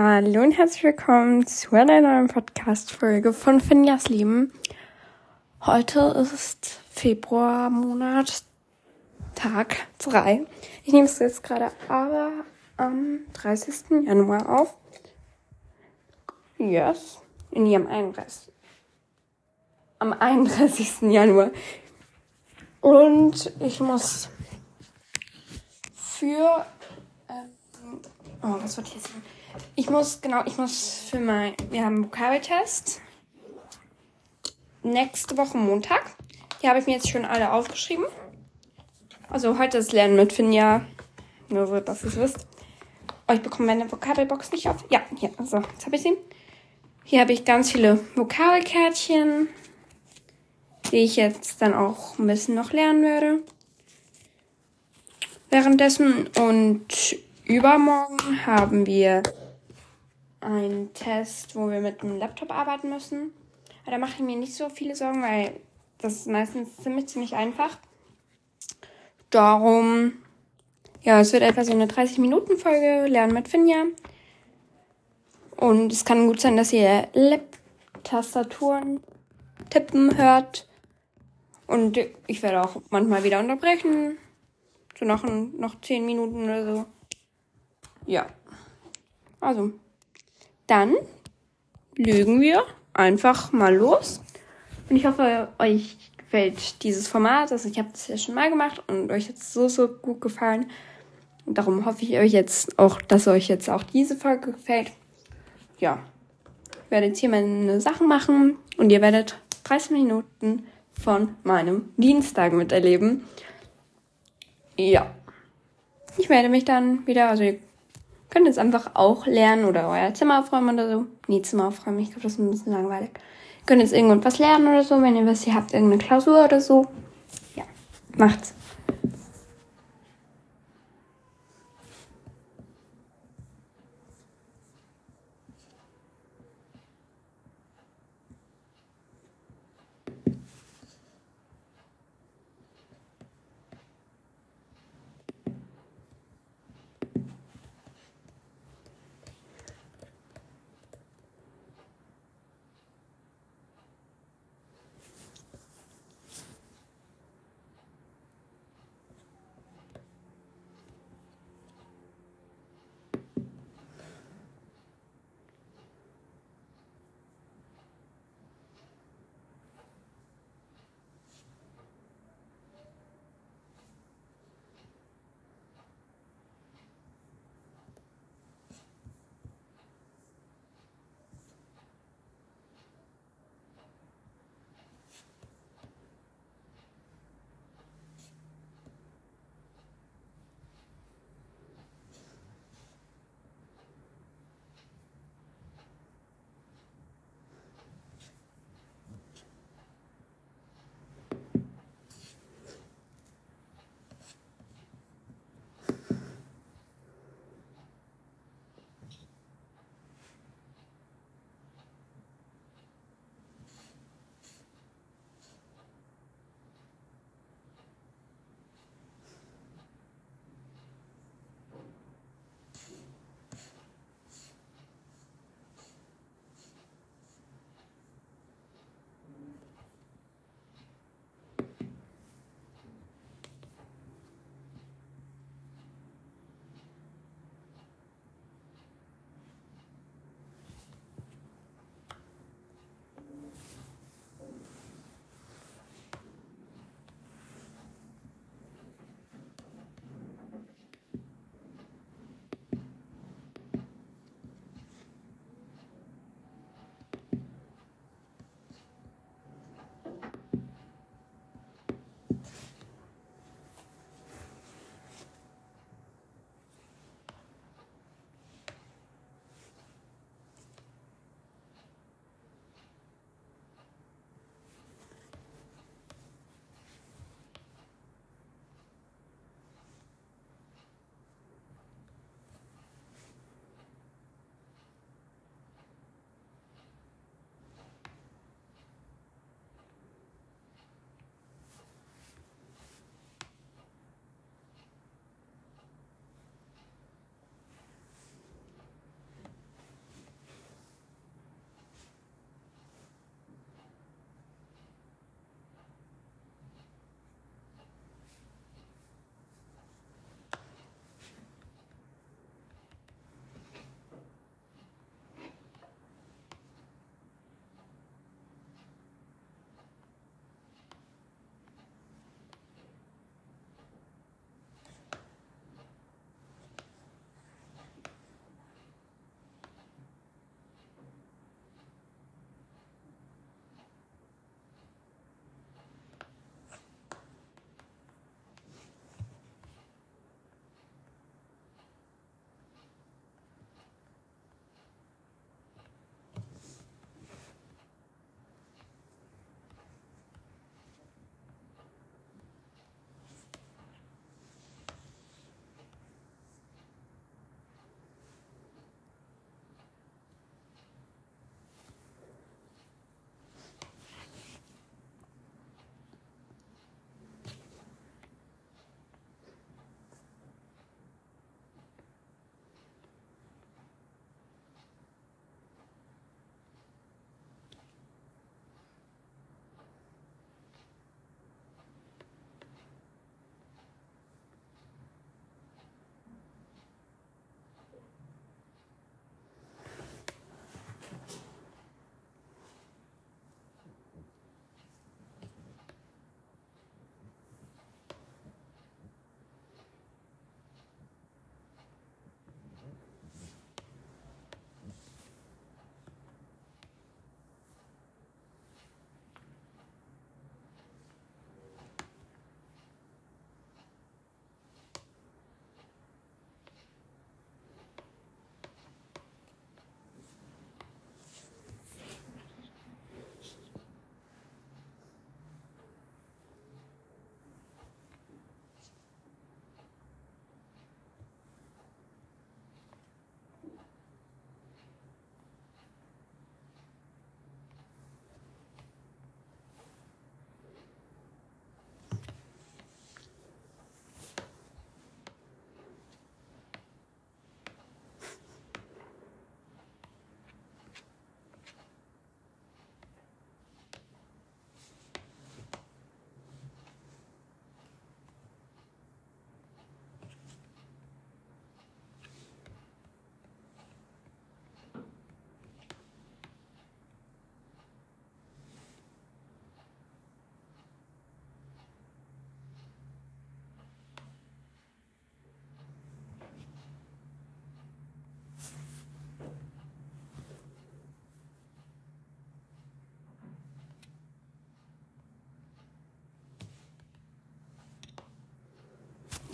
Hallo und herzlich willkommen zu einer neuen Podcast-Folge von Finjas Leben. Heute ist Februarmonat, Tag 3. Ich nehme es jetzt gerade aber am 30. Januar auf. Yes. Nee, am 31. Am 31. Januar. Und ich muss für. Ähm, oh, was wollte ich jetzt sagen? Ich muss, genau, ich muss für mein. Wir haben einen Vokabeltest. Nächste Woche Montag. Die habe ich mir jetzt schon alle aufgeschrieben. Also heute ist Lernen mit Finja. Nur so, dass ihr es wisst. Oh, ich bekomme meine Vokabelbox nicht auf. Ja, hier. Also, jetzt habe ich sie. Hier habe ich ganz viele Vokabelkärtchen, die ich jetzt dann auch ein bisschen noch lernen werde. Währenddessen und übermorgen haben wir einen Test, wo wir mit einem Laptop arbeiten müssen. Aber da mache ich mir nicht so viele Sorgen, weil das ist meistens ziemlich, ziemlich einfach. Darum, ja, es wird etwa so eine 30-Minuten-Folge, Lernen mit Finja. Und es kann gut sein, dass ihr Lab-Tastaturen tippen hört. Und ich werde auch manchmal wieder unterbrechen. So nach noch 10 Minuten oder so. Ja. Also, dann lügen wir einfach mal los. Und ich hoffe, euch gefällt dieses Format. Also ich habe das ja schon mal gemacht und euch hat es so, so gut gefallen. Und darum hoffe ich euch jetzt auch, dass euch jetzt auch diese Folge gefällt ja, ich werde jetzt hier meine Sachen machen und ihr werdet 30 Minuten von meinem Dienstag miterleben. Ja. Ich melde mich dann wieder. Also ihr könnt jetzt einfach auch lernen oder euer Zimmer aufräumen oder so. Nee, Zimmer aufräumen, ich glaube, das ist ein bisschen langweilig. Ihr könnt jetzt irgendwas lernen oder so, wenn ihr wisst, ihr habt irgendeine Klausur oder so. Ja, macht's.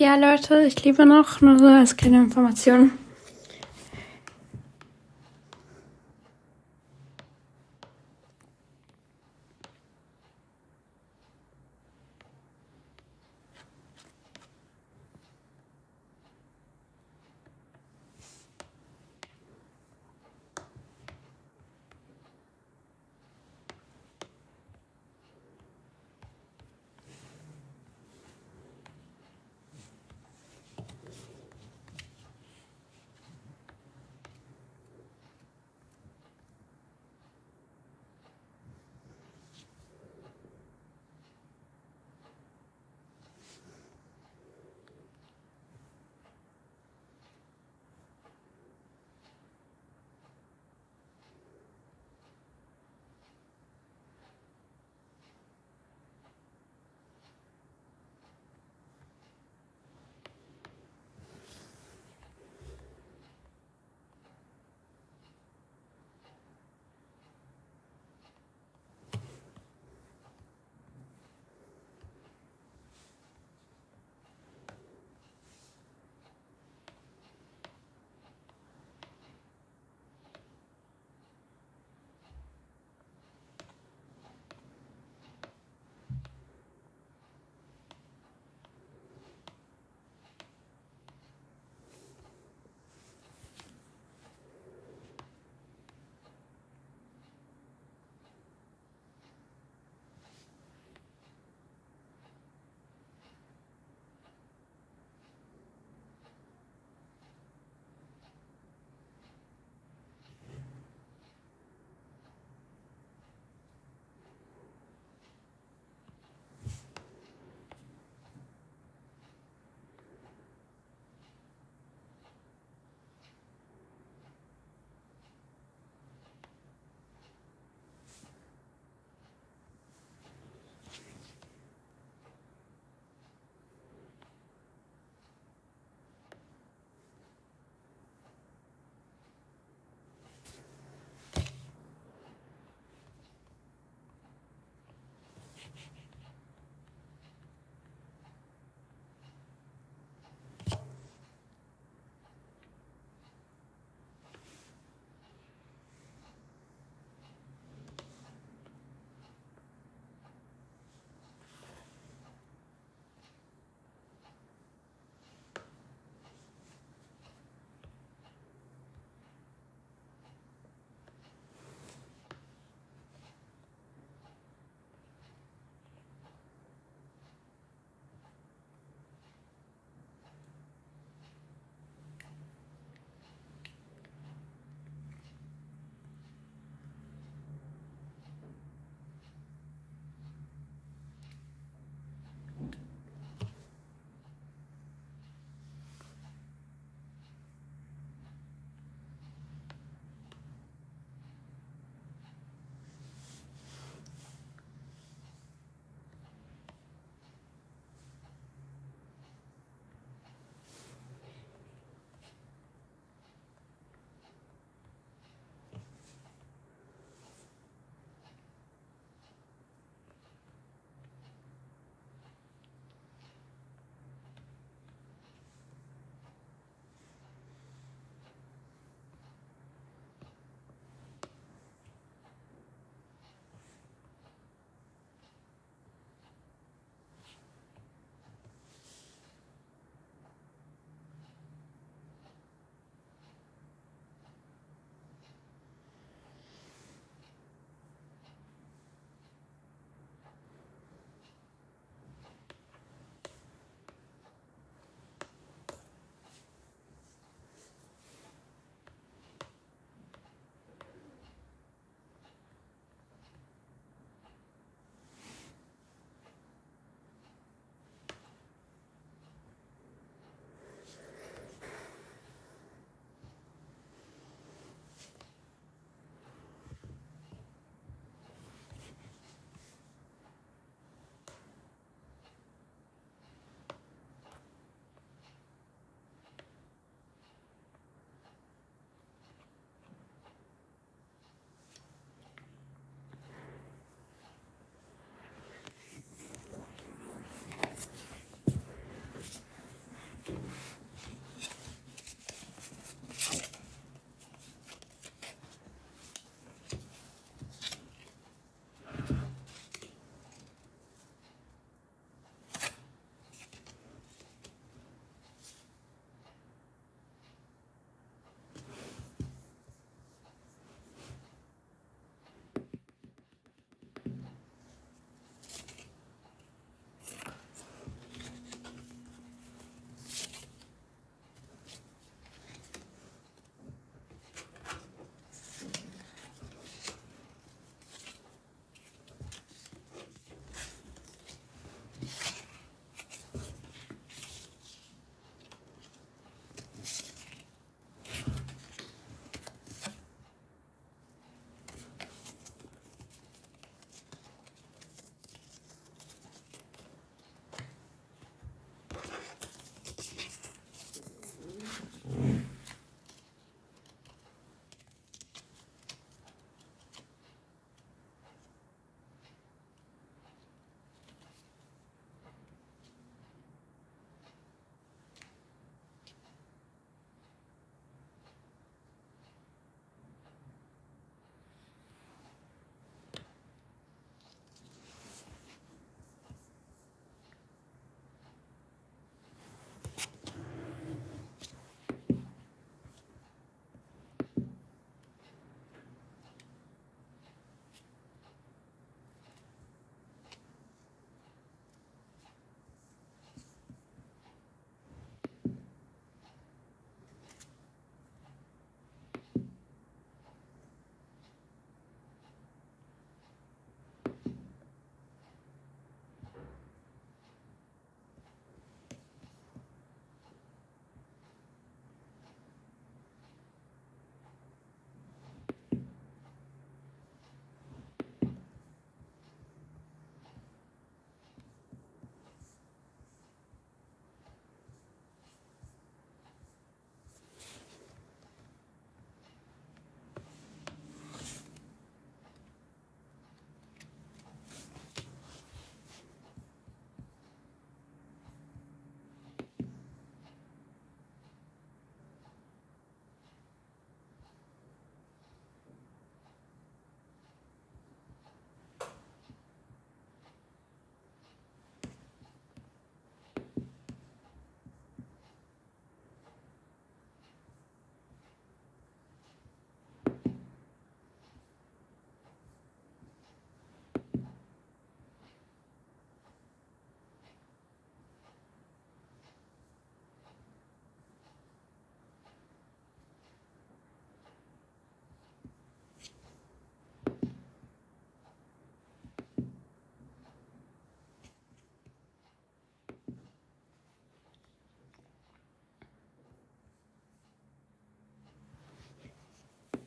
Ja, Leute, ich liebe noch, nur so als kleine Information.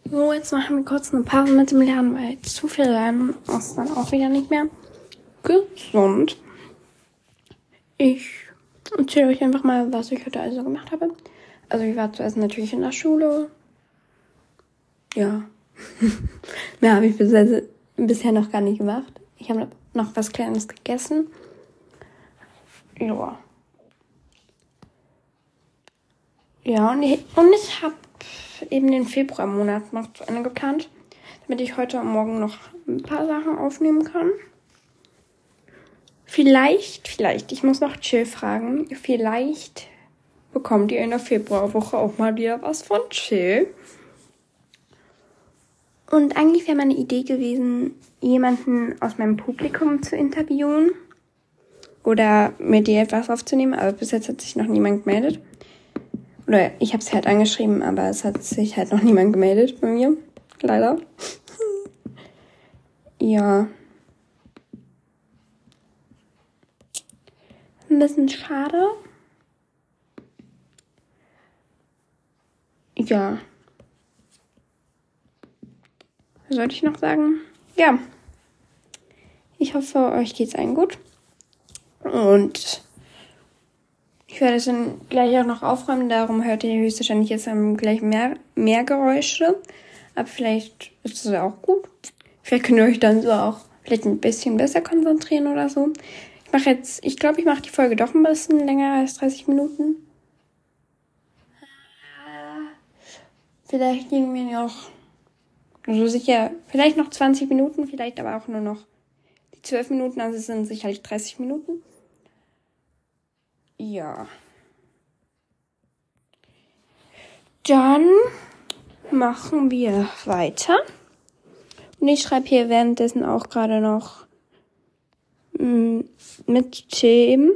So, jetzt machen wir kurz eine Pause mit dem Lernen, weil zu viel Lernen ist dann auch wieder nicht mehr gesund. Ich erzähle euch einfach mal, was ich heute also gemacht habe. Also ich war zuerst natürlich in der Schule. Ja. Mehr habe ich bisher, noch gar nicht gemacht. Ich habe noch was Kleines gegessen. Ja. Ja, und ich, und ich habe eben den Februarmonat noch zu Ende geplant, damit ich heute und morgen noch ein paar Sachen aufnehmen kann. Vielleicht, vielleicht, ich muss noch Chill fragen, vielleicht bekommt ihr in der Februarwoche auch mal wieder was von Chill. Und eigentlich wäre meine Idee gewesen, jemanden aus meinem Publikum zu interviewen oder mit dir etwas aufzunehmen, aber bis jetzt hat sich noch niemand gemeldet. Oder ich habe es halt angeschrieben, aber es hat sich halt noch niemand gemeldet bei mir. Leider. ja. Ein bisschen schade. Ja. Was sollte ich noch sagen? Ja. Ich hoffe, euch geht's allen gut. Und ich werde es dann gleich auch noch aufräumen, darum hört ihr höchstwahrscheinlich jetzt gleich mehr, mehr Geräusche. Aber vielleicht ist es auch gut. Vielleicht könnt ihr euch dann so auch vielleicht ein bisschen besser konzentrieren oder so. Ich mache jetzt, ich glaube, ich mache die Folge doch ein bisschen länger als 30 Minuten. Vielleicht gehen wir noch, also sicher, vielleicht noch 20 Minuten, vielleicht aber auch nur noch die 12 Minuten, also es sind sicherlich 30 Minuten. Ja. Dann machen wir weiter. Und ich schreibe hier währenddessen auch gerade noch mm, mit Themen.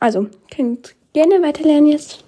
Also, könnt gerne weiterlernen jetzt.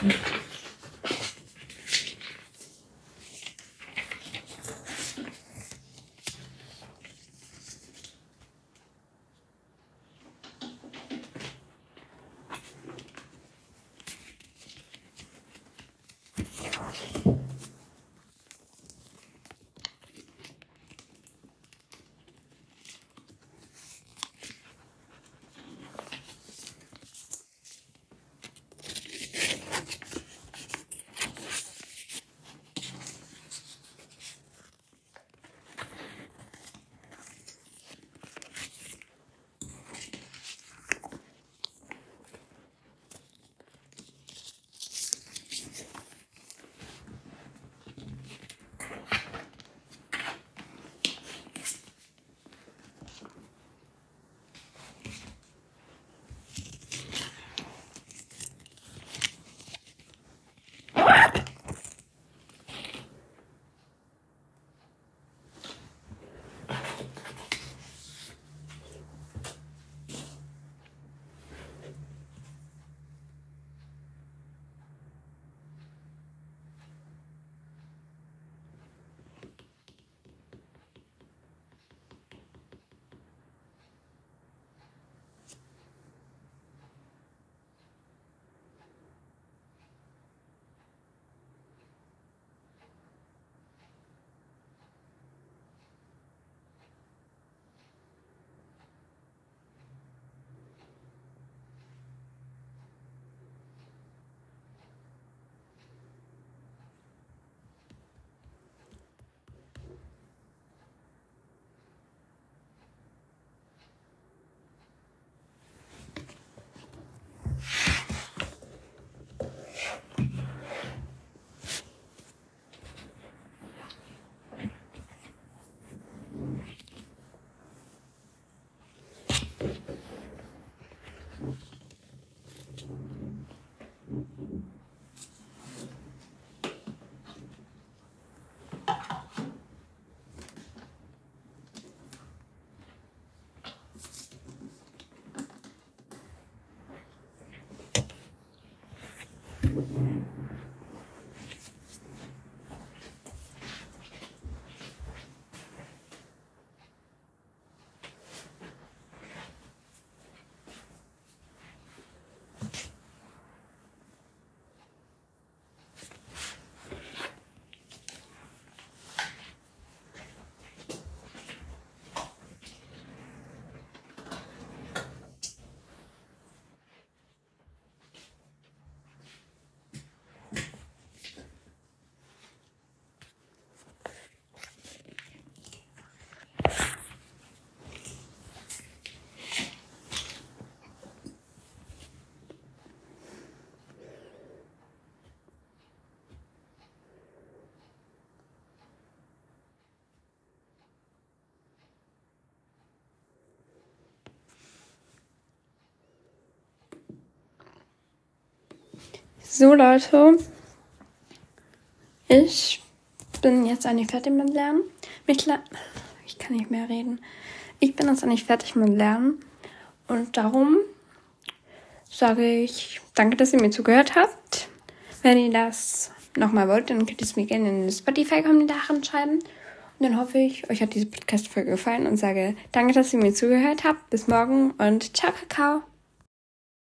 Mm -hmm. with you. So Leute, ich bin jetzt eigentlich fertig mit Lernen. Ich kann nicht mehr reden. Ich bin jetzt eigentlich fertig mit Lernen und darum sage ich danke, dass ihr mir zugehört habt. Wenn ihr das nochmal wollt, dann könnt ihr es mir gerne in den Spotify-Kommentaren schreiben. Und dann hoffe ich, euch hat diese Podcast-Folge gefallen und sage danke, dass ihr mir zugehört habt. Bis morgen und ciao, Kakao.